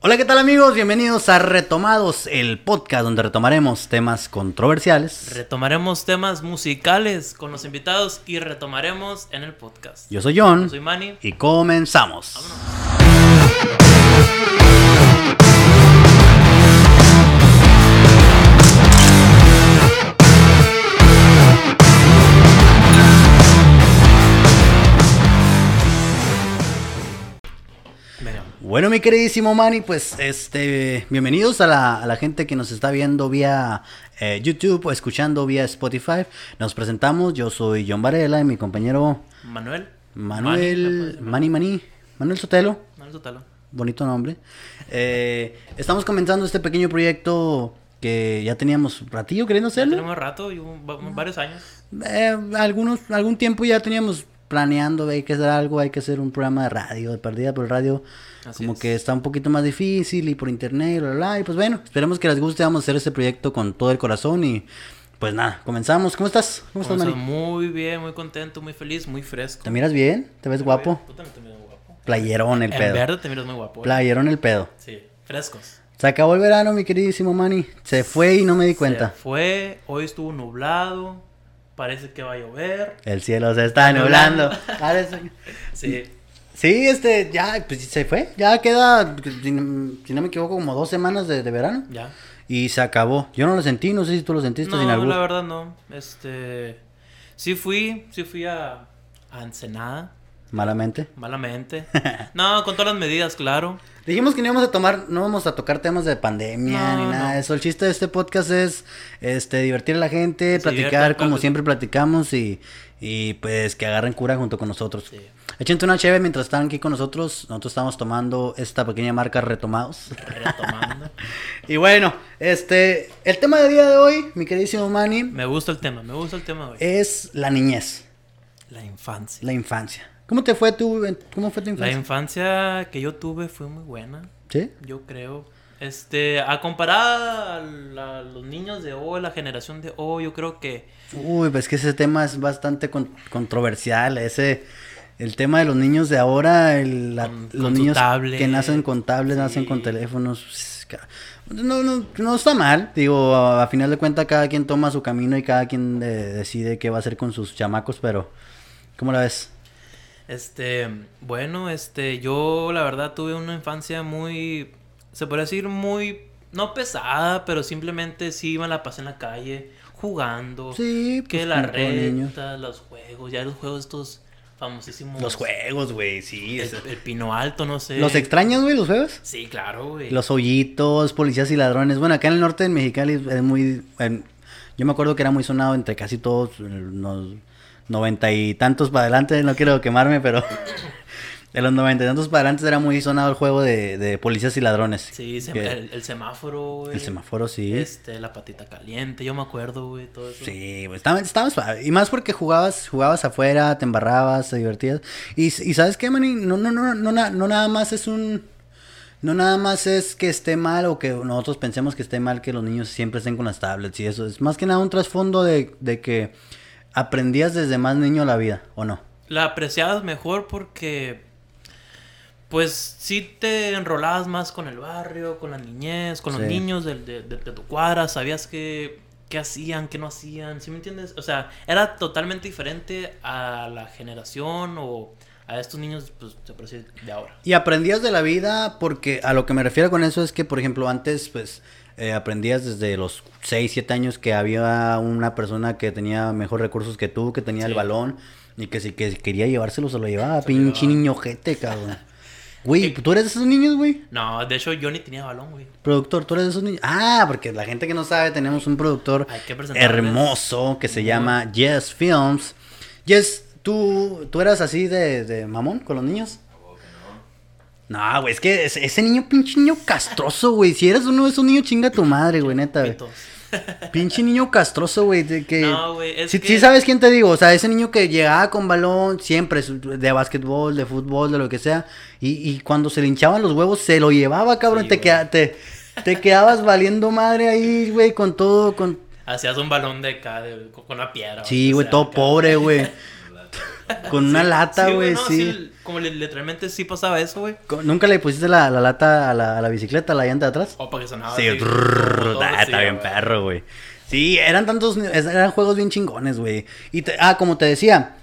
Hola, ¿qué tal amigos? Bienvenidos a Retomados, el podcast donde retomaremos temas controversiales. Retomaremos temas musicales con los invitados y retomaremos en el podcast. Yo soy John Yo soy Manny. y comenzamos. Vámonos. Bueno, mi queridísimo Manny, pues este, bienvenidos a la, a la gente que nos está viendo vía eh, YouTube o escuchando vía Spotify. Nos presentamos, yo soy John Varela y mi compañero Manuel. Manuel, Manny, Manny Manuel Sotelo. Manuel Sotelo. bonito nombre. Eh, estamos comenzando este pequeño proyecto que ya teníamos ratillo queriendo hacerlo. Tenemos rato y un- va- varios años. Eh, algunos, algún tiempo ya teníamos planeando, hay que hacer algo, hay que hacer un programa de radio, de perdida por el radio, Así como es. que está un poquito más difícil y por internet, bla, bla, bla, y pues bueno, esperemos que les guste, vamos a hacer este proyecto con todo el corazón y pues nada, comenzamos. ¿Cómo estás? ¿Cómo estás, Mari? muy bien, muy contento, muy feliz, muy fresco. ¿Te miras bien? ¿Te ves guapo? Tú también te miras guapo. Playerón el En pedo. verde te miras muy guapo. ¿eh? Playerón el pedo. Sí, frescos. Se acabó el verano, mi queridísimo Manny. Se fue y no me di cuenta. Se fue, hoy estuvo nublado, parece que va a llover. El cielo se está nublando. Parece- Sí, Sí, este, ya, pues se fue. Ya queda, si no, me equivoco, como dos semanas de, de verano. ya. Y se acabó. Yo no lo sentí, no sé si tú lo sentiste sin No, albur. la verdad no. Este, sí fui, sí fui a, a Ensenada, Malamente. malamente. No, con todas las medidas, claro. Dijimos que no íbamos a tomar, no vamos a tocar temas de pandemia No, ni nada no. de eso. El chiste de este podcast es este divertir a la gente, Sí, platicar como claro. siempre platicamos y, y pues que agarren cura junto con nosotros. Sí. Échense una chévere mientras están aquí con nosotros. Nosotros estamos tomando esta pequeña marca Retomados. Retomando. Y bueno, este, el tema del día de hoy, mi queridísimo Manny, me gusta el tema, me gusta el tema hoy. es la niñez, infancia. la infancia. ¿Cómo te fue tu, cómo fue tu La infancia? infancia que yo tuve fue muy buena. ¿Sí? Yo creo. Este, a comparar a, la- los niños de hoy, la generación de hoy, yo creo que Uy, pues que ese tema es bastante con- controversial, ese, el tema de los niños de ahora, el- la- Con- los con niños tablet. que nacen con tablets, Sí. nacen con teléfonos, no, no, no está mal, digo, a, a final de cuentas cada quien toma su camino y cada quien eh, decide qué va a hacer con sus chamacos, pero, ¿cómo la ves? Este, bueno, este, yo la verdad tuve una infancia muy, se podría decir muy, no pesada, pero simplemente sí me la pasé en la calle jugando. Sí, Que pues, la todo niño. reta, los juegos, ya los juegos estos famosísimos. Los juegos, güey, sí. El, pino alto, no sé. ¿Los extrañas, güey, los juegos? Sí, claro, güey. Los hoyitos, policías y ladrones. Bueno, acá en el norte de Mexicali es muy... en- yo me acuerdo que era muy sonado entre casi todos, unos noventa y tantos para adelante, no quiero quemarme, pero de los noventa y tantos para adelante era muy sonado el juego de, de policías y ladrones. Sí, Que- el, el semáforo, güey. el semáforo, sí. Este, la patita caliente, yo me acuerdo, güey, todo eso. Sí, güey, estaba suave. Y más porque jugabas, jugabas afuera, te embarrabas, te divertías. Y, y ¿sabes qué, Manny? No, no, no, no, na- no nada más es un... No nada más es que esté mal o que nosotros pensemos que esté mal que los niños siempre estén con las tablets y eso. Es más que nada un trasfondo de, de que aprendías desde más niño la vida, ¿o no? La apreciabas mejor porque, pues, sí te enrolabas más con el barrio, con la niñez, con Sí. los niños de, de- de tu cuadra, sabías qué, qué hacían, qué no hacían, ¿sí me entiendes? O sea, era totalmente diferente a la generación o a estos niños, pues, puede decir, de ahora. Y aprendías de la vida porque a lo que me refiero con eso es que, por ejemplo, antes, pues, eh, aprendías desde los 6, 7 años que había una persona que tenía mejor recursos que tú, que tenía el balón y que si que quería llevárselo se lo llevaba. Se Pinche llevaba. niño jete, cabrón. Güey, ¿tú eres de esos niños, güey? No, de hecho, yo ni tenía balón, güey. Productor, ¿tú eres de esos niños? Ah, porque la gente que no sabe, tenemos un productor hermoso que se llama Yes Films. Yes, ¿tú, tú eras así de, de mamón con los niños? No, güey, es que ese, ese niño, pinche niño castroso, güey. Si eres uno de esos niños, chinga tu madre, güey, neta, güey. Pinche niño castroso, güey. Que... No, güey, es sí, que- sí sabes quién te digo. O sea, ese niño que llegaba con balón siempre, de básquetbol, de fútbol, de lo que sea. Y, y cuando se le hinchaban los huevos, se lo llevaba, cabrón. Sí, te, queda- te, te quedabas valiendo madre ahí, güey, con todo, con... Hacías un balón de acá, de- con una piedra. Sí, güey, todo acá. pobre, güey. Con una lata, güey, sí. Como li- literalmente sí pasaba eso, güey. ¿Nunca le pusiste la, la lata a la, a la bicicleta, a la llanta de atrás? O para que sonaba Sí, así, todo, ah, sí, está bien perro, güey. Sí, eran tantos, eran juegos bien chingones, güey. Y te- ah, como te decía,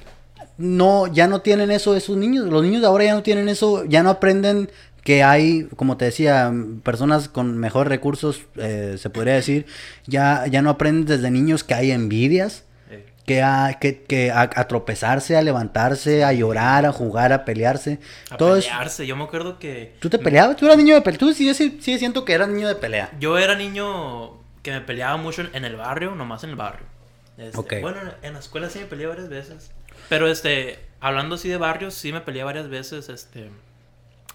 no, ya no tienen eso esos niños. Los niños de ahora ya no tienen eso, ya no aprenden que hay, como te decía, personas con mejores recursos, eh, se podría decir, ya, ya no aprenden desde niños que hay envidias. Que a, que, que a, a tropezarse, a levantarse, a llorar, a jugar, a pelearse. A Todo pelearse. Yo me acuerdo que ¿Tú te peleabas? ¿Tú eras niño de pelea? Tú sí, sí, sí siento que eras niño de pelea. yo era niño que me peleaba mucho en, el barrio, nomás en el barrio. Este, Ok. Bueno, en la escuela sí me peleé varias veces. Pero este, hablando así de barrios, sí me peleé varias veces, este,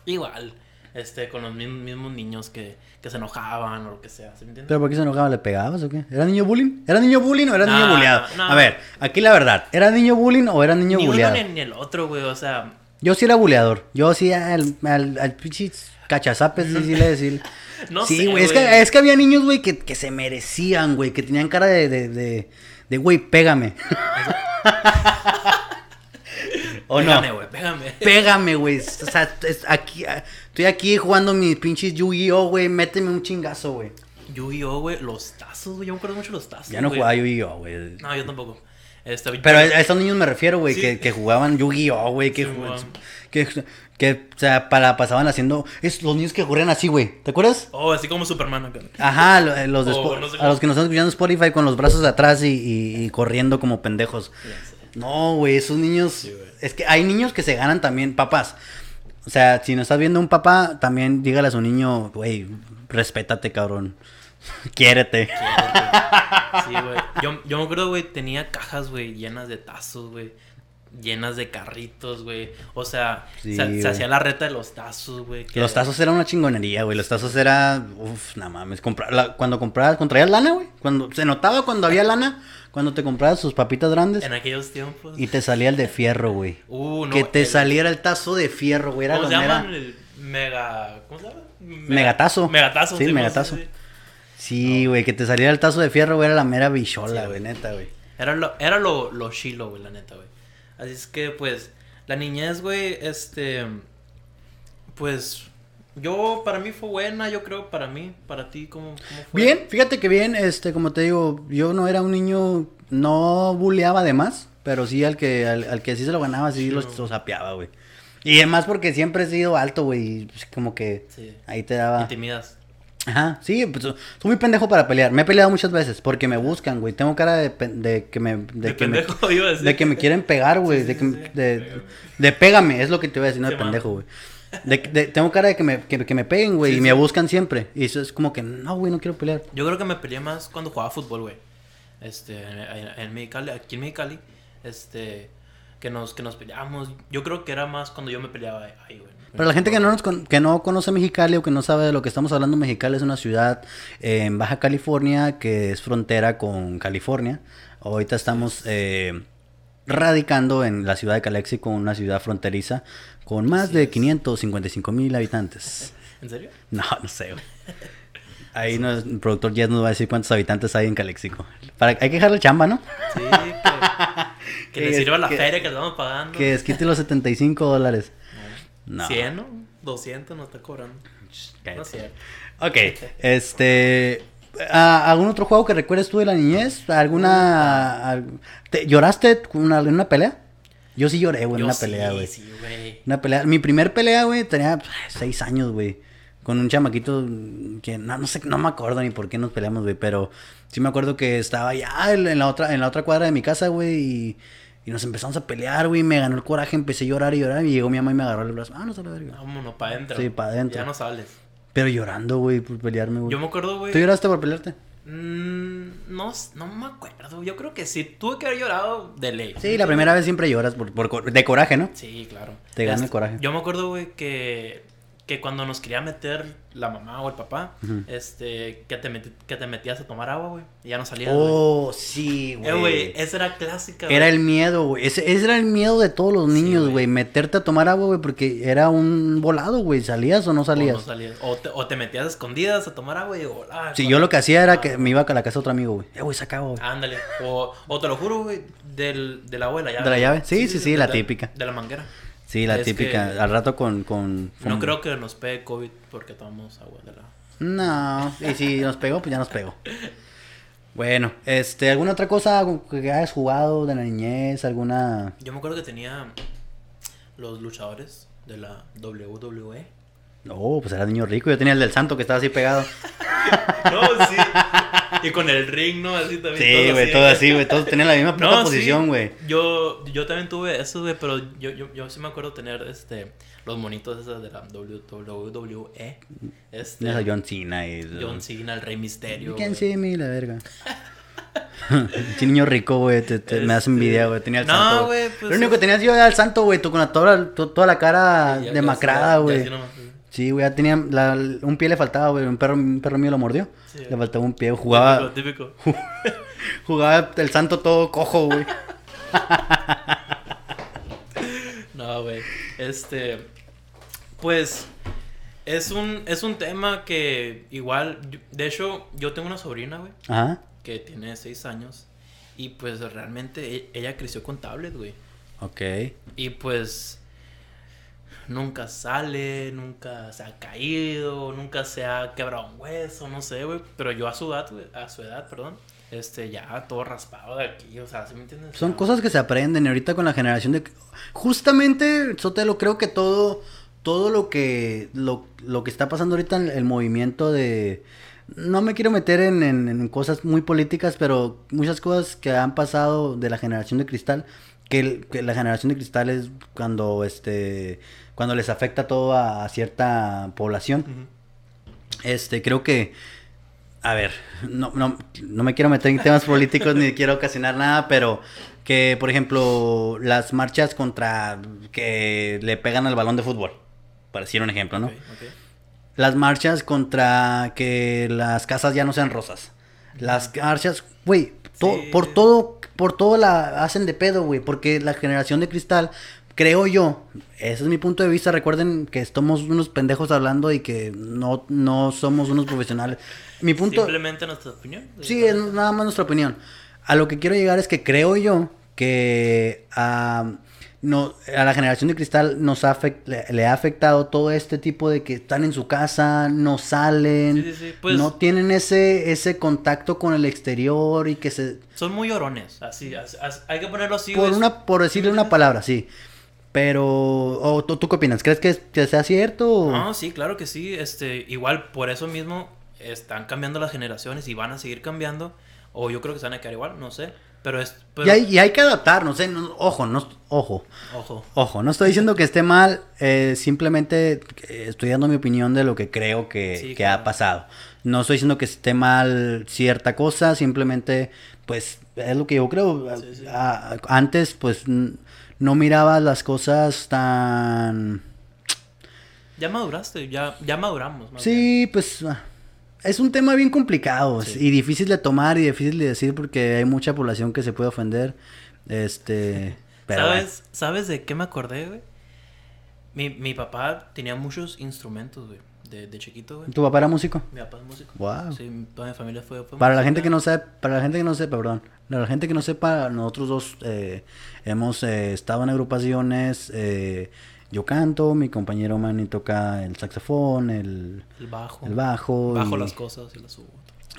igual, este, con los mismos, mismos niños que, que se enojaban o lo que sea, ¿sí me entiendes? ¿Pero por qué se enojaba? ¿Le pegabas o qué? ¿Era niño bullying? ¿Era niño bullying o era niño bulleado? A ver, aquí la verdad. ¿Era niño bullying o era niño ni uno ni, el otro, güey, o sea, Yo sí era bulleador. Yo sí al, al, al pinche cachazapes, sí, sí le decía. No sí, sé, güey. Es que, es que había niños, güey, que, que se merecían, güey. Que tenían cara de, de, de, de güey, pégame. ¿O no? pégame, güey, pégame. Pégame, güey. O sea, es- aquí, ah, estoy aquí jugando mis pinches Yu-Gi-Oh, güey. Méteme un chingazo, güey. Yu-Gi-Oh, güey, los tazos, güey, yo me acuerdo mucho de los tazos, Ya no güey. jugaba Yu-Gi-Oh, güey. No, yo tampoco. Este, Pero a esos niños me refiero, güey, Sí. que, que jugaban Yu-Gi-Oh, güey, que, Sí, que, que, o sea, para, pasaban haciendo, es los niños que corrían así, güey, ¿te acuerdas? Oh, así como Superman acá. Ajá, eh, los de Oh, no sé a los que nos están escuchando Spotify con los brazos atrás y, y- y corriendo como pendejos. Ya sé. No, güey, esos niños, es que hay niños que se ganan también, papás. O sea, si no estás viendo un papá, también dígale a su niño, güey, respétate, cabrón. Quiérete. Sí, güey. Yo, yo me acuerdo, güey, tenía cajas, güey, llenas de tazos, güey. Llenas de carritos, güey. O sea, Sí, se, hacía la reta de los tazos, güey. que- Los tazos eran una chingonería, güey. Los tazos era. Uf, no mames. comprar- la- cuando comprabas, cuando traías lana, güey. Cuando se notaba cuando había lana, cuando te comprabas sus papitas grandes En aquellos tiempos. y te salía el de fierro, güey. Uh, no, que te el- saliera el tazo de fierro, güey. Era ¿Cómo se? El mega. ¿Cómo se llama? Mega- Megatazo. Megatazo. Sí, megatazo. sí, güey, que te saliera el tazo de fierro, güey, era la mera bichola, Sí, güey, neta, güey. Era lo, era lo, lo chilo, güey, la neta, güey. Así es que, pues, la niñez, güey, este. Pues. Yo, para mí fue buena, yo creo, para mí, para ti, ¿cómo, cómo fue? Bien, fíjate que bien, este, como te digo, yo no era un niño, no buleaba de más, pero sí al que, al, al que sí se lo ganaba, sí lo, sapeaba, güey. Y además porque siempre he sido alto, güey, y pues, como que Sí. ahí te daba... Intimidas. Ajá, sí, pues soy muy pendejo para pelear. Me he peleado muchas veces porque me buscan, güey. Tengo cara de, de que me... De, De que me- pendejo, iba a decir. de que me quieren pegar, güey. Sí, de, sí, que, sí, me- sí. de, Pégame. de pégame, es lo que te voy a decir, no de pendejo, güey. De, de- tengo cara de que me, que, que me peguen, güey, y me buscan siempre. Y eso es como que, no, güey, no quiero pelear. Yo creo que me peleé más cuando jugaba fútbol, güey. Este, en, en- en Mexicali, aquí en Mexicali, este, que nos, que nos peleábamos. Yo creo que era más cuando yo me peleaba ahí, güey. Para la gente que no, nos con- que no conoce Mexicali o que no sabe de lo que estamos hablando, Mexicali es una ciudad eh, en Baja California que es frontera con California. Ahorita estamos eh, radicando en la ciudad de Calexico, una ciudad fronteriza con más Así de es. 555 mil habitantes. ¿En serio? No, no sé, güey. Ahí nos- el productor Jess nos va a decir cuántos habitantes hay en Calexico. Para, hay que dejarle chamba, ¿no? Sí, que, que Que le sirva la que- feria que le estamos pagando. Que desquite los 75 dólares. No. 100, ¿no? 200 nos está cobrando. Cállate. No es cierto. Ok, este... ¿a- ¿Algún otro juego que recuerdes tú de la niñez? ¿Alguna... al- te- ¿Lloraste en una, pelea? Yo sí lloré, güey, en una sí, pelea, güey. Sí, güey. Una pelea. Mi primer pelea, güey, tenía pues, seis años, güey. Con un chamaquito que no, no sé, no me acuerdo ni por qué nos peleamos, güey. Pero sí me acuerdo que estaba ya en en la otra, en la otra cuadra de mi casa, güey. Y, y nos empezamos a pelear, güey. Me ganó el coraje, empecé a llorar y llorar. Y llegó mi mamá y me agarró el brazo. Ah, no se la verga. Vámonos para adentro. Sí, pa' adentro. Ya no sales. Pero llorando, güey, por pelearme, güey. Yo me acuerdo, güey. ¿Tú lloraste por pelearte? Mm, no, no me acuerdo. Yo creo que sí. Tuve que haber llorado de ley. Sí, la primera vez siempre lloras por, por de coraje, ¿no? Sí, claro. Te gana el coraje. Yo me acuerdo, güey, que, que cuando nos quería meter la mamá o el papá, este, que te, meti- que te metías a tomar agua, güey. Y ya no salías. Oh, sí, Eh, güey, güey. esa era clásica, Era el miedo, güey. Ese, ese era el miedo de todos los niños, güey. Meterte a tomar agua, güey, porque era un volado, güey. ¿Salías o no O salías? no salías. O te, o te metías a escondidas a tomar agua y digo, ah, Sí, yo lo que hacía era que me iba a la casa de otro amigo, güey. Eh, güey, saca agua. Ándale. O, o te lo juro, güey, del, del agua de la llave. ¿De la llave? Sí, sí, sí, la típica. De la manguera. Sí, la Es típica. Al rato con. con, No creo que nos pegue COVID porque tomamos agua de la... No, y si nos pegó, pues ya nos pegó. Bueno, este, ¿alguna otra cosa que hayas jugado de la niñez? ¿Alguna...? Yo me acuerdo que tenía los luchadores de la. WWE. No, pues era niño rico. Yo tenía el del santo que estaba así pegado. No, sí. Y con el ring, ¿no? Así también. Sí, güey, todo así, güey. Todos tenían la misma puta No, sí. posición, güey. Yo, yo también tuve eso, güey, pero yo, yo, yo sí me acuerdo tener este los monitos esos de la WWE. Este, Tenías a John Cena y... John Cena, el Rey Misterio. Güey. see me, la verga. Sí, niño rico, güey. Te, te- Me das Este, envidia, güey. Tenía el no, santo. güey, pues Lo único que tenías yo era el santo, güey. Tú con la, toda, to- toda la cara demacrada, güey. Sí, güey, ya tenía la- un pie le faltaba, güey. Un perro, un perro mío lo mordió. Sí. le faltaba un pie. Jugaba, Típico, típico. jugaba el santo todo cojo, güey. No, güey. Este. Pues. Es un, es un tema que igual. De hecho, yo tengo una sobrina, güey. Ajá. Que tiene 6 años. Y pues realmente e- ella creció con tablet, güey. Ok. Y pues. Nunca sale, nunca se ha caído, nunca se ha quebrado un hueso, no sé, güey. Pero yo a su edad, güey, a su edad, perdón, este, ya todo raspado de aquí, o sea, ¿sí me entiendes? Son cosas que se aprenden ahorita con la generación de... Justamente, Sotelo, creo que todo, todo lo que, lo, lo que está pasando ahorita en el movimiento de... No me quiero meter en, en- en cosas muy políticas, pero muchas cosas que han pasado de la generación de cristal, que, el- que la generación de cristal es cuando, este, cuando les afecta todo a, a cierta población. Este, creo que, a ver, no, no, no me quiero meter en temas políticos ni quiero ocasionar nada, pero que, por ejemplo, las marchas contra que le pegan al balón de fútbol, para decir un ejemplo, ¿no? Las marchas contra que las casas ya no sean rosas. Las marchas, güey, to- Sí. por todo, por todo la hacen de pedo, güey, porque la generación de cristal, creo yo, ese es mi punto de vista, recuerden que estamos unos pendejos hablando y que no, no somos unos profesionales. Mi punto... Simplemente nuestra opinión. Sí, es nada más nuestra opinión. A lo que quiero llegar es que creo yo que ah, no, a la generación de cristal nos ha afect- le, le ha afectado todo este tipo de que están en su casa, no salen, Sí, sí, sí, pues- no tienen ese, ese contacto con el exterior y que se... Son muy llorones, así, así- así- hay que ponerlo así. por, una, por decirle una palabra, sí. Pero, o, ¿tú, tú qué opinas? ¿Crees que, que sea cierto? o- No, sí, claro que sí. Este, igual por eso mismo están cambiando las generaciones y van a seguir cambiando. O yo creo que se van a quedar igual, no sé. Pero es. Pero, y, hay, y hay que adaptarnos, ¿eh? No- ojo, no, ojo. Ojo. Ojo, no estoy diciendo que esté mal, eh, simplemente estoy dando mi opinión de lo que creo que, Sí, que claro. ha pasado. No estoy diciendo que esté mal cierta cosa, simplemente, pues, es lo que yo creo. Sí, sí. A- antes, pues, no miraba las cosas tan... Ya maduraste, ya, ya maduramos. más bien. Sí, pues, ah, es un tema bien complicado Sí. y difícil de tomar y difícil de decir porque hay mucha población que se puede ofender. Este... Pero. ¿Sabes, ¿Sabes de qué me acordé, güey? Mi, mi papá tenía muchos instrumentos, güey. De, de chiquito, güey. ¿Tu papá era músico? Mi papá es músico. Wow. Sí, mi- toda mi familia fue. fue Para la gente que no sepa, para la gente que no sepa, perdón, para la gente que no sepa, nosotros dos eh, hemos eh, estado en agrupaciones. eh, yo canto, mi compañero Manny toca el saxofón, el, El bajo. el bajo. Bajo y, las cosas y las subo.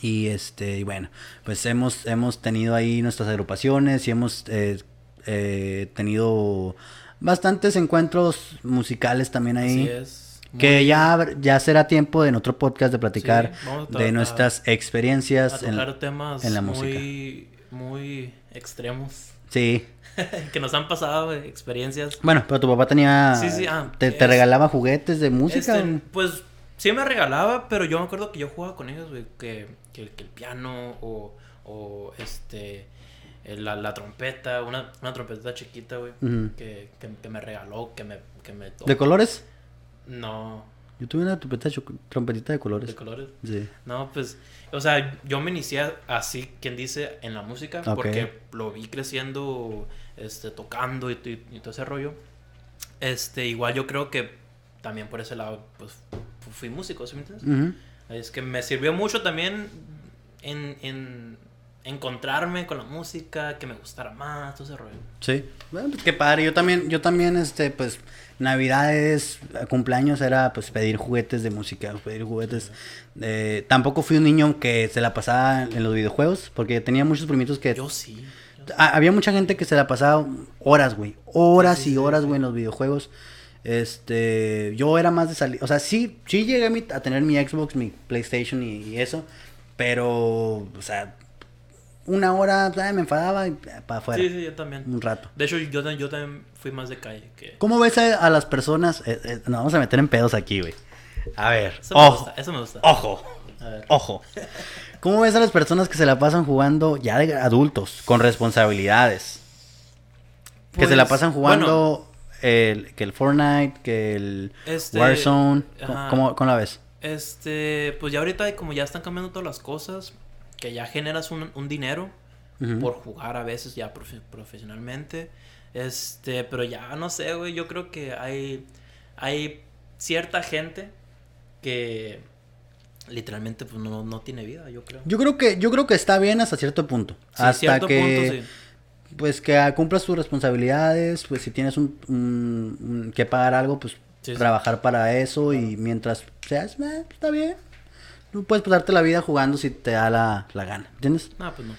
y este, y bueno, pues hemos hemos tenido ahí nuestras agrupaciones y hemos eh, eh, tenido bastantes encuentros musicales también ahí. Así es. Que ya, ya será tiempo en otro podcast de platicar Sí, a de tra- nuestras A experiencias. en- tocar temas en la música. muy, muy extremos. sí. que nos han pasado, güey, experiencias. Bueno, pero tu papá tenía. Sí, sí, ah, te, te regalaba juguetes de música. Este, pues sí me regalaba, pero yo me acuerdo que yo jugaba con ellos, güey, que, que, que el piano o, o este, el- la, la trompeta, una, una trompeta chiquita, güey, Ujú. que, que, que me regaló, que me, que me ¿De colores? No, Yo tuve una trompetita de colores. de colores. Sí. No, pues, o sea, yo me inicié así, quien dice, en la música, Ok. porque lo vi creciendo, este, tocando y, y- y todo ese rollo. Este, igual yo creo que también por ese lado, pues, fu- fui músico, ¿sí me entiendes? Ujú. Es que me sirvió mucho también en, en, encontrarme con la música, que me gustara más, todo ese rollo. Sí, bueno, pues qué padre. Yo también, yo también, este, pues, navidades, cumpleaños era, pues, pedir juguetes de música, pedir juguetes. Eh, tampoco fui un niño que se la pasaba en los videojuegos, porque tenía muchos primitos que... Yo sí. Había mucha gente que se la pasaba horas, güey. Horas y horas, güey, en los videojuegos. Este, yo era más de salir, o sea, sí, sí llegué a, tener mi Xbox, mi PlayStation y, eso, pero, o sea, una hora me enfadaba y para afuera. Sí, sí, yo también. Un rato. De hecho, yo, yo también fui más de calle que... ¿Cómo ves a, las personas? Eh, eh, nos vamos a meter en pedos aquí, güey. A ver, eso ojo. Me gusta, eso me gusta. Ojo. Ojo. ¿Cómo ves a las personas que se la pasan jugando ya de adultos, con responsabilidades? que se la pues, pasan jugando el, que el Fortnite, que el este, Warzone. ¿Cómo, la ves? Este, pues ya ahorita como ya están cambiando todas las cosas, que ya generas un, dinero por jugar a veces ya profesionalmente. Este, pero ya no sé, güey, yo creo que hay, hay cierta gente que literalmente pues no, tiene vida, yo creo. Yo creo que, yo creo que está bien hasta cierto punto. hasta cierto que... Punto, sí pues que cumplas tus responsabilidades, pues si tienes un, que pagar algo, pues trabajar para eso y mientras seas, eh, está bien. No puedes pasarte la vida jugando si te da la, gana, ¿entiendes? Ah, pues no.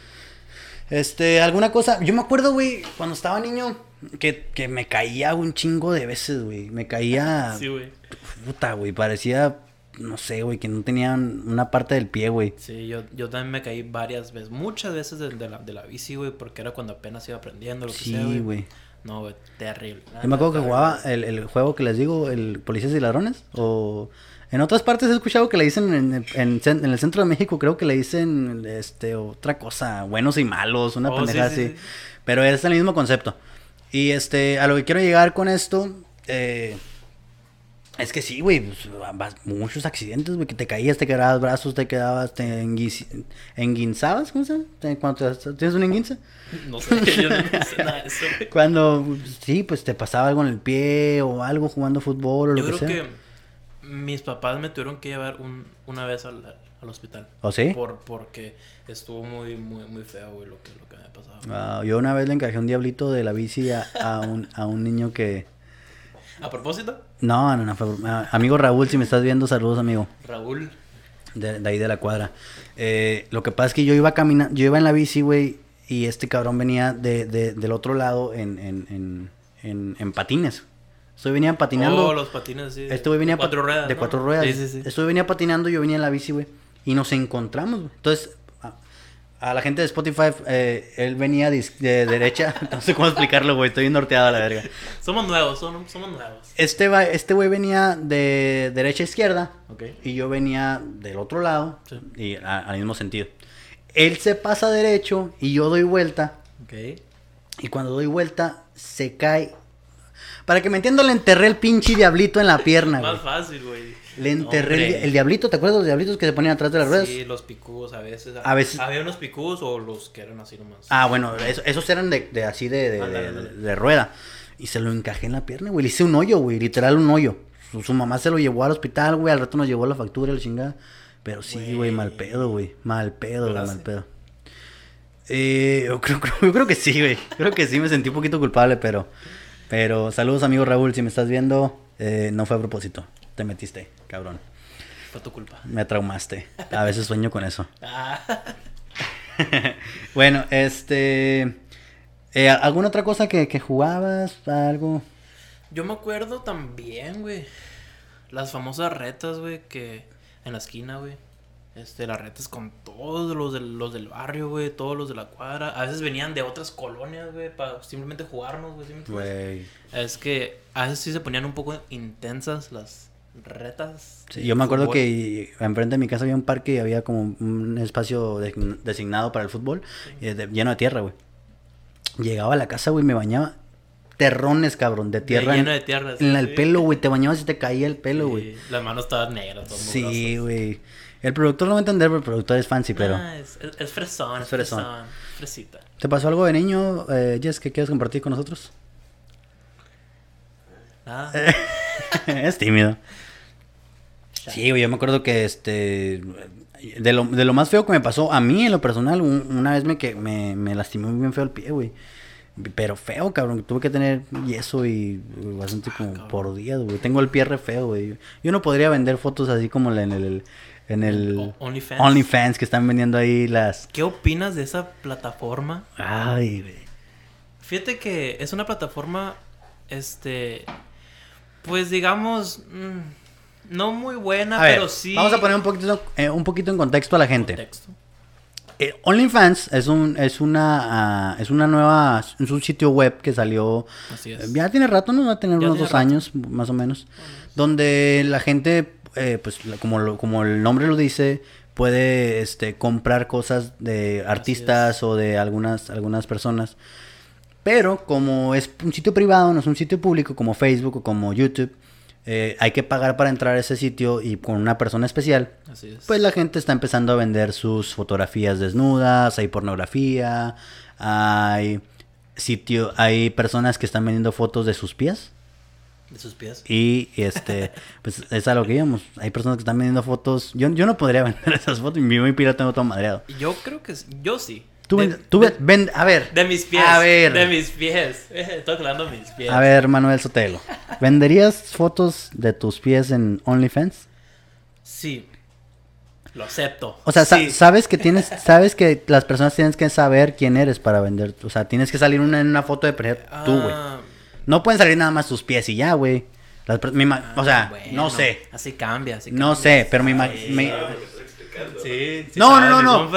Este, alguna cosa, yo me acuerdo, güey, cuando estaba niño, que, que me caía un chingo de veces, güey. Me caía... sí, güey. Puta, güey, parecía no sé, güey, que no tenían una parte del pie, güey. Sí, yo, yo también me caí varias veces, muchas veces de, la, de la bici, güey, porque era cuando apenas iba aprendiendo, lo que sea, Sí, güey. No, güey, terrible. Yo me acuerdo que jugaba el, el, juego que les digo, el Policías y Ladrones, o... En otras partes he escuchado que le dicen en, en, en, el centro de México, creo que le dicen este otra cosa, buenos y malos, una oh, pendejada así. Pero es el mismo concepto. Y este, a lo que quiero llegar con esto, eh, es que sí, güey, pues, muchos accidentes, güey, que te caías, te quedabas brazos, te quedabas, te enguinzabas, ¿cómo se llama? Cuando tienes un enguince. No sé, yo no sé nada de eso. Cuando, sí, pues te pasaba algo en el pie o algo jugando fútbol o lo que sea. Que mis papás me tuvieron que llevar un, una vez al, al hospital. ¿O sí? Por, porque estuvo muy, muy, muy feo, güey, lo que, lo que me pasaba. Yo una vez le encajé un diablito de la bici a, a, un, a un niño que ¿A propósito? No, no, no. Amigo Raúl, si me estás viendo, saludos, amigo. Raúl. De, ahí de la cuadra. Eh, lo que pasa es que yo iba caminando, yo iba en la bici, güey, y este cabrón venía de, de, del otro lado en, en, en, en, patines. Estoy venía patinando. Oh, los patines, sí. Este venía de cuatro ruedas. De cuatro ruedas. Sí, sí, sí. Estoy venía patinando, yo venía en la bici, güey. Y nos encontramos, güey. Entonces, a la gente de Spotify, eh, él venía de, derecha. No sé cómo explicarlo, güey. Estoy norteado a la verga. Somos nuevos, somos, nuevos. Este, este güey venía de derecha a izquierda. Y yo venía del otro lado. Y al mismo sentido. Él se pasa derecho y yo doy vuelta. Y cuando doy vuelta, se cae. Para que me entienda, le enterré el pinche diablito en la pierna, Más fácil, güey. Le enterré el, diablito, ¿te acuerdas de los diablitos que se ponían atrás de las ruedas? Sí, los picús a veces. A veces. Había unos picús o los que eran así nomás. Ah, bueno, esos eran de, de así de, de, rueda. Y se lo encajé en la pierna, güey. Le hice un hoyo, güey, literal un hoyo. Su, mamá se lo llevó al hospital, güey. Al rato nos llevó la factura, la chingada. Pero sí, güey, mal pedo, güey. Mal pedo, güey, mal pedo. Eh, yo, creo, yo creo que sí, güey. Creo que sí, me sentí un poquito culpable, pero... Pero saludos, amigo Raúl, si me estás viendo, eh, no fue a propósito. Te metiste cabrón. Fue tu culpa. Me traumaste. A veces sueño con eso. Ah. bueno, este... Eh, ¿Alguna otra cosa que, que jugabas? ¿Algo? Yo me acuerdo también, güey. Las famosas retas, güey, que en la esquina, güey. Este, las retas con todos los, los del barrio, güey, todos los de la cuadra. A veces venían de otras colonias, güey, para simplemente jugarnos, güey. Es que a veces sí se ponían un poco intensas las, retas. yo me acuerdo que enfrente de mi casa había un parque y había como un espacio designado para el fútbol, lleno de tierra, güey. Llegaba a la casa, güey, me bañaba. Terrones, cabrón, de tierra. lleno de tierra. En el pelo, güey, te bañabas y te caía el pelo, güey. Las manos estaban negras. Sí, güey. El productor no va a entender, pero el productor es fancy, pero... Ah, es, es, fresón, es fresón. Fresita. ¿Te pasó algo de niño, eh, Jess, que quieres compartir con nosotros? Nada. es tímido. Sí, güey, yo me acuerdo que este De lo, de lo más feo que me pasó a mí en lo personal, un- una vez me, que, me, me lastimé muy bien feo el pie, güey. Pero feo, cabrón. Tuve que tener yeso y bastante como por días, güey. Tengo el pie re feo, güey. Yo no podría vender fotos así como la- en el, en el OnlyFans. OnlyFans que están vendiendo ahí las... ¿Qué opinas de esa plataforma? Ay, güey. Fíjate que es una plataforma, este, pues digamos, mm, no muy buena, A ver, pero sí. vamos a poner un poquito, eh, un poquito en contexto a la gente. contexto. Eh, OnlyFans es un es una ah, es una nueva es un sitio web que salió Así es. ya tiene rato no va a tener Ya unos dos rato. años más o menos donde la gente eh, pues como lo- como el nombre lo dice puede este comprar cosas de artistas o de algunas algunas personas. Pero como es un sitio privado no es un sitio público como Facebook o como YouTube eh, hay que pagar para entrar a ese sitio y con una persona especial Así es. pues la gente está empezando a vender sus fotografías desnudas, hay pornografía, hay sitio, hay personas que están vendiendo fotos de sus pies de sus pies. y este pues es a lo que íbamos. Hay personas que están vendiendo fotos. Yo, yo no podría vender esas fotos, mi mi pila tengo todo madreado. Yo creo que, yo sí. Tú, de, ven- tú de- ven- a ver. de mis pies. A ver. De mis pies. Estoy hablando de mis pies. A ver, Manuel Sotelo. ¿Venderías fotos de tus pies en OnlyFans? Sí. Lo acepto. O sea, sa- sabes que tienes, sabes que las personas tienes que saber quién eres para vender. O sea, tienes que salir una, en una foto de tú, güey. Ah, No pueden salir nada más tus pies y ya, güey. Las per- mi ma- o sea, bueno, no sé. Así cambia, así No cambia. sé, pero mi, Sí. mi- Sí, sí No, no, no, no. No,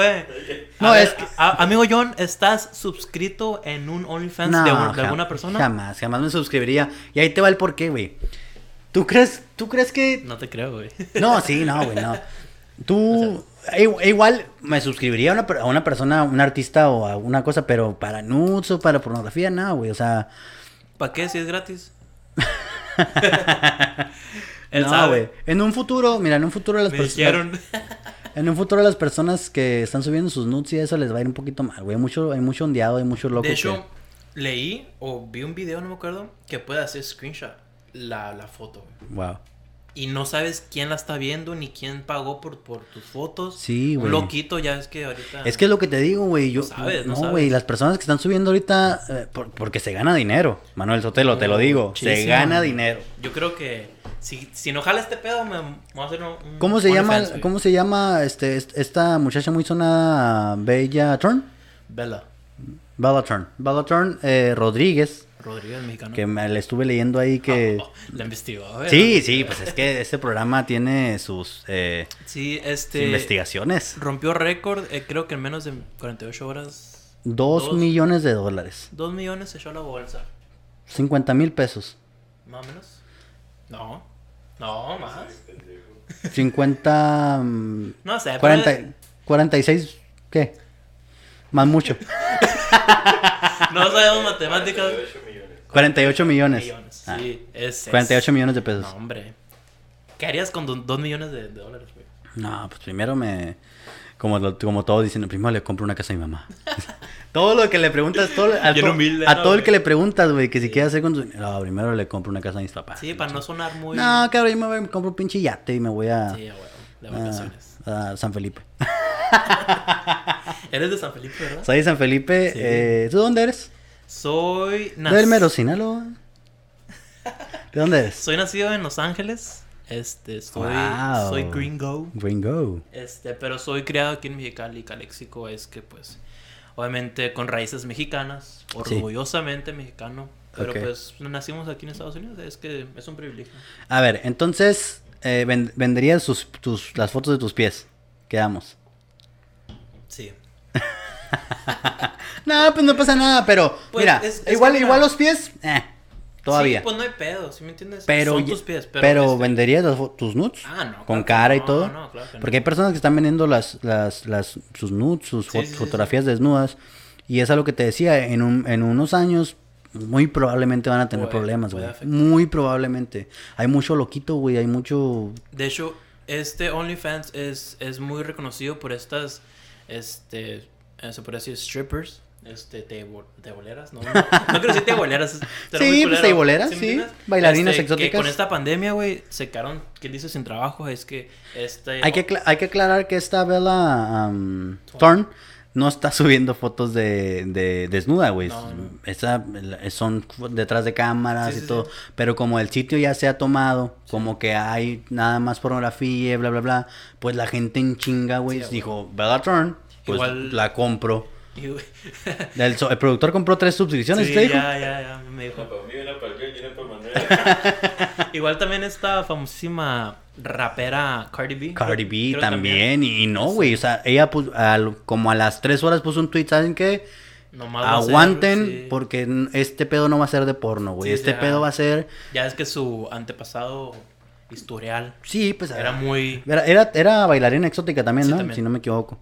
A ver, es que- a- amigo John, ¿estás suscrito en un OnlyFans No, de, un- de ja- alguna persona? Jamás, jamás me suscribiría. Y ahí te va el porqué, güey. ¿Tú crees, tú crees que No te creo, güey. No, sí, no, güey, no. Tú, e igual me suscribiría a una, a una persona, un artista o a una cosa, pero para nudes o para pornografía, no, güey. O sea, ¿Para qué si es gratis? Él no, sabe. En un futuro, mira, en un futuro las personas, en un futuro las personas que están subiendo sus nudes y eso les va a ir un poquito mal, güey. Hay mucho, hay mucho ondeado, hay mucho loco. De hecho, que- leí o vi un video, no me acuerdo, que puede hacer screenshot la, la foto. wow. Y no sabes quién la está viendo ni quién pagó por, por tus fotos. Sí, güey. Un loquito, ya es que ahorita. Es que es lo que te digo, güey. Yo, No sabes, no no, sabes. güey. Las personas que están subiendo ahorita, eh, por- porque se gana dinero. Manuel Sotelo, te lo digo. Se gana dinero. Yo creo que si, si no jala este pedo, me me voy a hacer un. ¿Cómo se llama, cómo se llama este, est- esta muchacha muy sonada, Bella Turn? Bella Bella Turn. Bella Turn eh, Rodríguez, Rodríguez, mexicano. que me le estuve leyendo ahí que... Oh, la investigó. Sí, la sí, investigó. pues es que este programa tiene sus eh, Sí, este. investigaciones. Rompió récord, eh, creo que en menos de 48 horas. Dos dos. millones de dólares. 2 millones se echó a la bolsa. 50 mil pesos. Más o menos. No. No, más. 50... mm, No sé, pero- 40, 46... ¿Qué? Más mucho. No sabemos matemáticas. 48 millones. Millones. Ah, Sí, es. es- 48 millones de pesos. No, hombre. ¿Qué harías con 2 millones de, de dólares, güey? No, pues primero me. Como, como todos dicen, primero le compro una casa a mi mamá. todo lo que le preguntas, todo, a, to- humilde, a ¿no, todo el güey? que le preguntas, güey, que si quiere hacer con su. No, primero le compro una casa a mis papás. Sí, para no sonar muy. No, cabrón, yo me, compro un pinche yate y me voy a. Sí, huevo, de a- vacaciones. a San Felipe. Eres de San Felipe, ¿verdad? Soy de San Felipe. Sí. eh, ¿Tú dónde eres? Soy. Del mero Sinaloa. ¿De dónde eres? Soy nacido en Los Ángeles. Este, soy. Wow. Soy gringo. Gringo. Este, pero soy criado aquí en Mexicali. Caléxico es que, pues, obviamente con raíces mexicanas, Sí. orgullosamente mexicano. Pero pues nacimos aquí en Estados Unidos, es que es un privilegio. A ver, entonces, eh, ven- venderías sus, tus, las fotos de tus pies. Quedamos. No, pues no pasa nada, pero Pues, mira, es- es igual, igual los pies, eh, todavía. Sí, pues no hay pedo, ¿sí me entiendes? pero Son tus pies, pero. pero, este, venderías tus nudes Ah, no. con claro cara y todo. No, claro que. Porque hay personas que están vendiendo las, las, las, sus nudes, sus Sí, fotografías desnudas. Y es a lo que te decía, en, un, en unos años muy probablemente van a tener Puede- problemas, güey. Muy probablemente. Hay mucho loquito, güey, hay mucho... De hecho, este OnlyFans es, es muy reconocido por estas, este, se puede decir strippers, este, tebo- teboleras, no, no, no quiero decir teboleras. Sí, pues, teboleras, sí, entiendes? bailarinas Este, exóticas. Que con esta pandemia, güey, se quedaron, ¿quién dice sin trabajo? Es que este... Hay que, hay que aclarar que esta Bella um, Thorne no está subiendo fotos de, de desnuda, güey. No, no. Esa- son detrás de cámaras Sí, y sí, todo. sí. Pero como el sitio ya se ha tomado, como que hay nada más pornografía, bla, bla, bla, pues la gente en chinga, güey, Sí, dijo, Bella Thorne, pues Igual- la compro. El, so- el productor compró tres suscripciones, sí, ¿te dijo? ya, ya, ya, me dijo. Una para mí, una para el John y una para Manuel. Igual también esta famosísima rapera Cardi B. Cardi B Creo también, y, y no, güey, o sea, ella puso, al- como a las tres horas puso un tweet, ¿saben qué? Nomás va a ser, Aguanten, sí. porque este pedo no va a ser de porno, güey. Sí, este ya. pedo va a ser. Ya es que su antepasado historial Sí, pues. era muy... Era, era, era bailarina exótica también, Sí, ¿no? también. Si no me equivoco.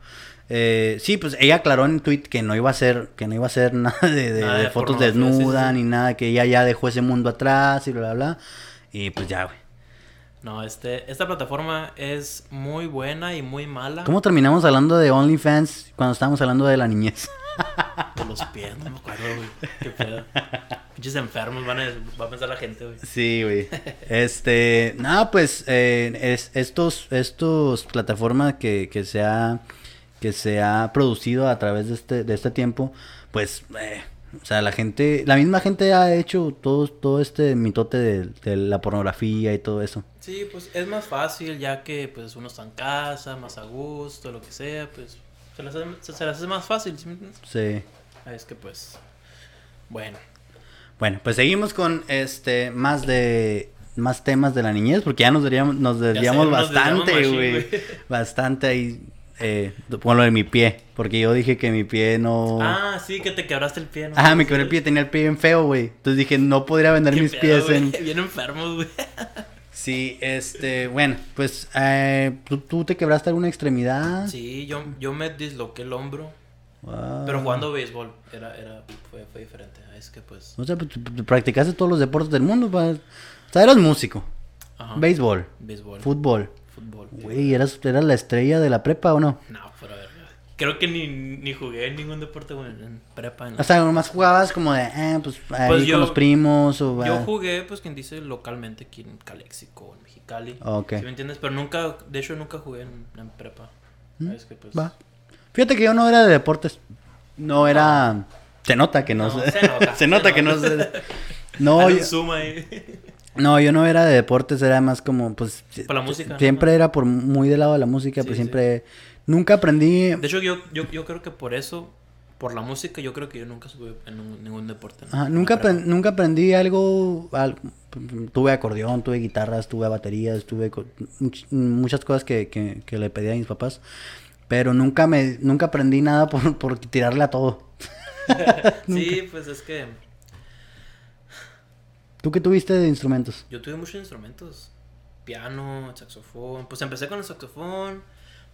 Eh, sí, pues ella aclaró en tweet que no iba a ser, que no iba a ser nada de, de- Nada de de fotos pornografía, sí, sí, desnudas ni nada, que ella ya dejó ese mundo atrás y bla, bla, bla. Y pues ya, güey. No, este, esta plataforma es muy buena y muy mala. ¿Cómo terminamos hablando de OnlyFans cuando estábamos hablando de la niñez? Por los pies, no me acuerdo, güey. Qué pedo. Pinches enfermos van a, va a pensar la gente, güey. Sí, güey. Este, nada, pues eh, es, estos, estos plataformas que, que se ha, que se ha producido a través de este, de este tiempo, pues, eh, o sea, la gente, la misma gente ha hecho todo, todo este mitote de, de la pornografía y todo eso. Sí, pues es más fácil ya que pues uno está en casa, más a gusto, lo que sea, pues se las hace, se, se las hace más fácil, ¿sí me entiendes? Sí. Es que pues, bueno. Bueno, pues seguimos con este más de más temas de la niñez, porque ya nos desviamos, nos desviamos bastante, güey. Bastante ahí. Eh, con lo de mi pie, porque yo dije que mi pie no. Ah, sí, que te quebraste el pie, ¿no? Ajá, me quebré el pie, tenía el pie bien feo, güey. Entonces dije, no podría vender mis pedo, pies güey, en... Bien enfermos, güey. Sí, este, bueno, pues, eh, ¿tú, tú te quebraste alguna extremidad? Sí, yo, yo me disloqué el hombro, Wow. pero jugando béisbol, era, era, fue, fue diferente. Es que pues, O sea, pues, practicaste todos los deportes del mundo, pa. O sea, eras músico, ajá, béisbol, béisbol, fútbol. Güey, ¿eras, ¿eras la estrella de la prepa o no? No, pero a ver, creo que ni, ni jugué en ningún deporte, güey, en prepa. en- O sea, nomás jugabas como de, eh, pues, ahí Pues con yo- los primos o... Yo ah, jugué, pues, quien dice, localmente aquí en Calexico, en Mexicali. Ok. ¿Sí me entiendes? Pero nunca, de hecho, nunca jugué en, en prepa. Es que, pues... Va. Fíjate que yo no era de deportes. No era... Se nota que no, se nota, se nota se que no. No, yo- ahí. No, yo no era de deportes, era más como, pues... Por la música, ¿no? Siempre era por muy del lado de la música, Sí, pues sí. siempre... Nunca aprendí... De hecho, yo, yo, yo creo que por eso, por la música, yo creo que yo nunca estuve en un- ningún deporte. ¿no? Ajá, En nunca, nunca aprendí algo, al- Tuve acordeón, tuve guitarras, tuve baterías, tuve much- muchas cosas que, que, que le pedí a mis papás. Pero nunca me nunca aprendí nada por, por tirarle a todo. Sí, pues es que ¿Tú qué tuviste de instrumentos? yo tuve muchos instrumentos. Piano, saxofón. Pues empecé con el saxofón,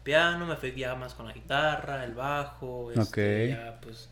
piano, me fui ya más con la guitarra, el bajo. este, Ok. Ya, pues,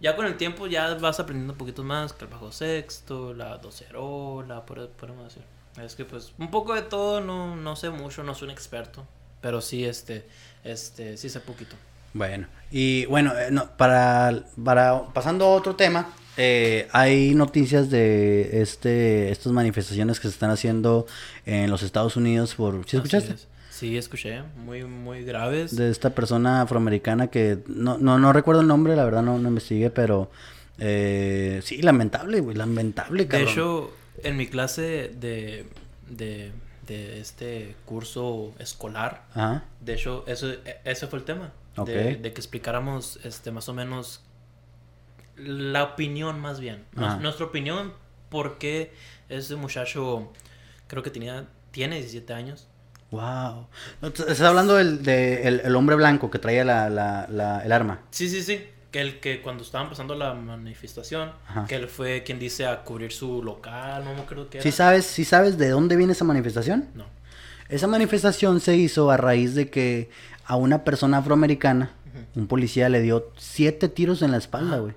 ya con el tiempo ya vas aprendiendo un poquito más que el bajo sexto, la docerola, por, podemos decir. Es que pues un poco de todo, no, no sé mucho, no soy un experto. Pero sí, este, este, sí sé poquito. Bueno, y bueno, eh, no, para, para pasando a otro tema, eh, hay noticias de este estas manifestaciones que se están haciendo en los Estados Unidos por ¿sí escuchaste? es. Sí, escuché, muy, muy graves. de esta persona afroamericana que no, no, no recuerdo el nombre, la verdad no, no investigué, pero eh, sí, lamentable, güey, lamentable, De cabrón. hecho, en mi clase de, de, de este curso escolar, Ajá, de hecho, eso, e- ese fue el tema. De, de que explicáramos este, más o menos la opinión más bien. Ajá. nuestra opinión, porque ese muchacho creo que tenía, tiene 17 años. wow. No, Estás hablando del de el, el hombre blanco que traía la, la, la- el arma. Sí, sí, sí. Que el que cuando estaban pasando la manifestación, Ajá. que él fue quien dice a cubrir su local, no me acuerdo qué era. ¿Sí sabes, ¿Sí sabes de dónde viene esa manifestación? No. Esa manifestación se hizo a raíz de que a una persona afroamericana, un policía le dio siete tiros en la espalda, güey.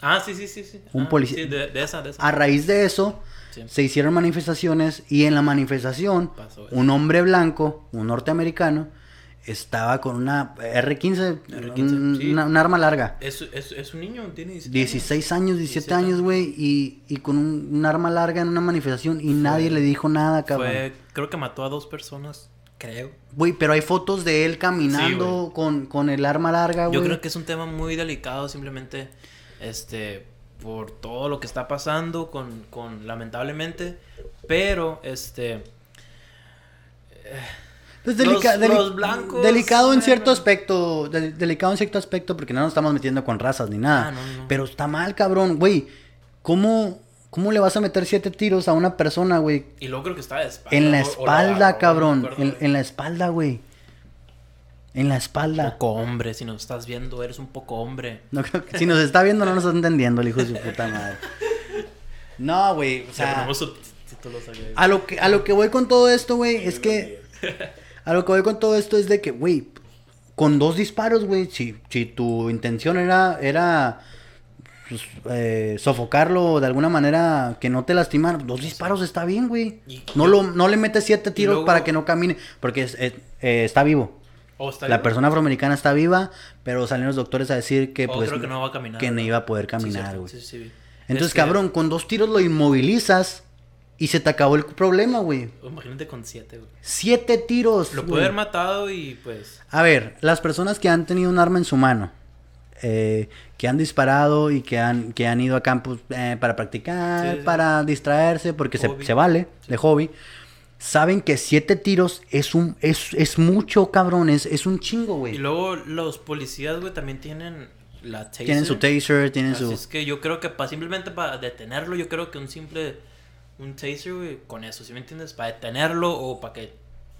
Ah, sí, sí, sí, sí. Un Ah, policía- Sí, de, de esa, de esa. A raíz de eso, Sí. se hicieron manifestaciones y en la manifestación, Pasó un hombre blanco, un norteamericano, estaba con una R15, R15, un, sí. una, un arma larga. Es, es, es un niño, tiene 17 16 años, 17 17 años, güey, y, y con un, un arma larga en una manifestación y nadie le dijo nada, cabrón. Fue, creo que mató a dos personas, creo. Güey, pero hay fotos de él caminando güey. con, con el arma larga, güey. Yo creo que es un tema muy delicado, simplemente, este, por todo lo que está pasando con, con lamentablemente, pero, este, Es Los- delica- deli- los blancos, delicado en cierto aspecto, de- delicado en cierto aspecto porque no nos estamos metiendo con razas ni nada. Ah, no, no. Pero está mal, cabrón, güey. ¿Cómo, ¿Cómo le vas a meter siete tiros a una persona, güey? y luego creo que está de espalda. En la o- o la espalda, cabrón. me acuerdo, En, en la espalda, güey. En la espalda. Poco hombre, si nos estás viendo, eres un poco hombre. No creo que- si nos está viendo, no nos está entendiendo el hijo de su puta madre. No, güey. O sea, a lo que, a lo que voy con todo esto, güey, es que. A lo que voy con todo esto es de que, güey, con dos disparos, güey, si, si tu intención era, era pues, eh, sofocarlo de alguna manera que no te lastimara, dos disparos está bien, güey. No, lo, no le metes siete tiros luego- para que no camine, porque es- eh, eh, está vivo. La persona afroamericana está viva, pero salieron los doctores a decir que, pues, que no va a caminar, que no ¿verdad? iba a poder caminar, güey. sí, sí, sí. Entonces, cabrón, con dos tiros lo inmovilizas y se te acabó el problema, güey. Imagínate con siete, güey. Siete tiros. Lo puede haber matado y pues. A ver, las personas que han tenido un arma en su mano, eh, que han disparado y que han, que han ido a campus eh, para practicar, para distraerse, porque se, se vale, de hobby, saben que siete tiros es un es, es mucho, cabrón, es, es un chingo, Y güey. luego los policías, güey, también tienen la taser. Tienen su taser, tienen Así su... es que yo creo que para simplemente para detenerlo, yo creo que un simple. Un taser, güey, con eso, ¿sí me entiendes? Para detenerlo o para que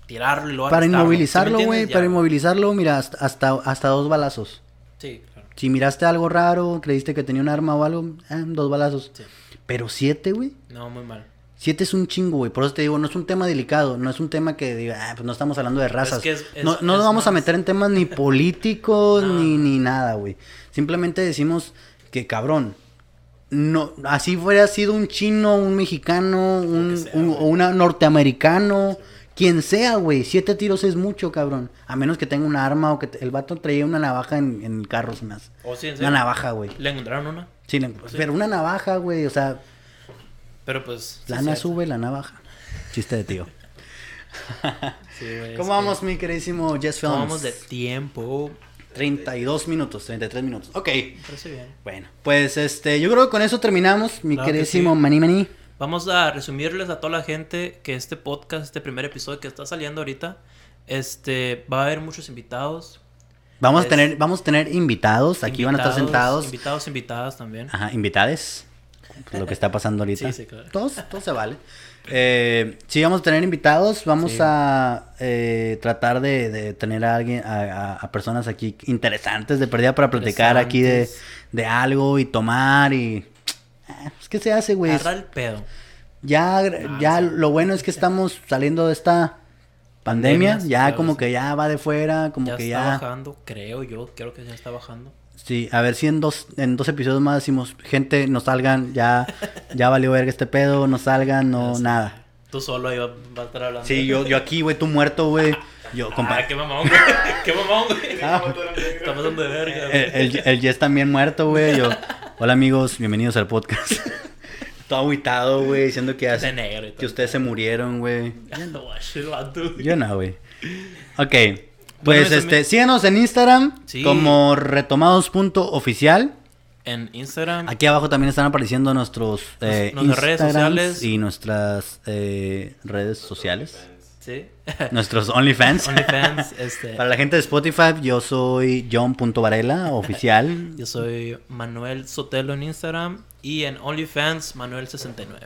tirarlo y Para arrestarlo, ¿sí me inmovilizarlo, güey, para inmovilizarlo, mira, hasta, hasta, hasta dos balazos. Sí, claro. Si miraste algo raro, creíste que tenía un arma o algo, eh, dos balazos. Sí. Pero siete, güey. No, muy mal. Siete es un chingo, güey. Por eso te digo, no es un tema delicado. No es un tema que diga, ah, pues no estamos hablando de razas. que es- es- no no nos vamos a más- meter en temas ni políticos No. ni, ni nada, güey. Simplemente decimos que, cabrón, no, así fuera sido un chino, un mexicano, un, sea, un- norteamericano, quien sea, güey. Siete tiros es mucho, cabrón. A menos que tenga un arma o que el vato traía una navaja en, en el carro, se me hace. O sí, en Una navaja, güey. Le encontraron una. Sí, le- Sí. pero una navaja, güey. O sea, Pero pues. lana sube, la navaja. Chiste de tío. Sí, güey, ¿Cómo que- vamos, mi queridísimo Jess Films? ¿Cómo vamos de tiempo? 32 minutos, 33 minutos. Ok. Parece bien. Bueno, pues este, yo creo que con eso terminamos, mi Claro que queridísimo sí. Mani Mani. Vamos a resumirles a toda la gente que este podcast, este primer episodio que está saliendo ahorita, este, va a haber muchos invitados. Vamos a tener, vamos a tener invitados, aquí van a estar invitados, sentados. Invitados, invitadas también. Ajá, invitades. Pues lo que está pasando ahorita. Sí, sí, claro. Todos, todo se vale. Eh, sí, vamos a tener invitados. Vamos Sí. a eh, tratar de, de tener a alguien, a, a- a personas aquí interesantes de perdida para platicar aquí de, de algo y tomar y. Eh, pues, ¿Qué se hace, güey? Agarrar el pedo. Ya, Ah, ya sí. lo bueno es que estamos saliendo de esta pandemia. Pandemias, ya claro, como sí. que ya va de fuera, como ya que está ya. bajando, creo yo, creo que ya está bajando. Sí, a ver si en dos, en dos episodios más decimos, gente, no salgan, ya, ya valió verga este pedo, no salgan, no, nada. Tú solo ahí vas va a estar hablando. Sí, yo, yo aquí, güey, tú muerto, güey. Yo. Ah, qué mamón, güey. qué mamón, güey. Ah. Está pasando de verga, El, güey. el, el Jess también muerto, güey. Yo, hola amigos, bienvenidos al podcast. Todo aguitado, güey, diciendo que, hace- negro que ustedes se murieron, güey. Yo no, güey. Ok. Pues este, síganos en Instagram Sí. como retomados.oficial. En Instagram. Aquí abajo también están apareciendo nuestros eh, Nuestras redes sociales. y nuestras eh, redes sociales. Sí. Nuestros OnlyFans. OnlyFans, este. Para la gente de Spotify, yo soy John.varela, oficial. Yo soy Manuel Sotelo en Instagram y en OnlyFans Manuel69.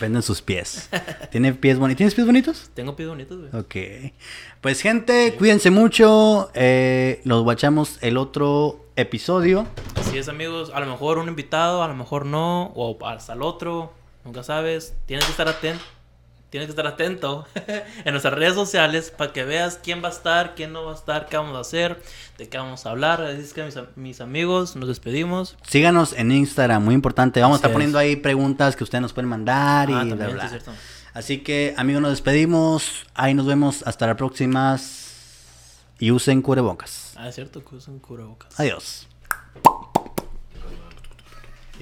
Venden sus pies. ¿Tiene pies bonitos? ¿Tienes pies bonitos? Tengo pies bonitos, güey. Ok. Pues gente, cuídense mucho. Eh, los guachamos el otro episodio. Así es, amigos. A lo mejor un invitado, a lo mejor no, o hasta el otro. Nunca sabes. Tienes que estar atento. Tienes que estar atento en nuestras redes sociales para que veas quién va a estar, quién no va a estar, qué vamos a hacer, de qué vamos a hablar. Así es que mis, mis amigos, nos despedimos. Síganos en Instagram, muy importante. Vamos a estar es. poniendo ahí preguntas que ustedes nos pueden mandar y Ah, bla, también, bla. sí, es cierto. Así que, amigos, nos despedimos. Ahí nos vemos. Hasta la próxima. Y usen cubrebocas. Ah, es cierto que usan cubrebocas. Adiós.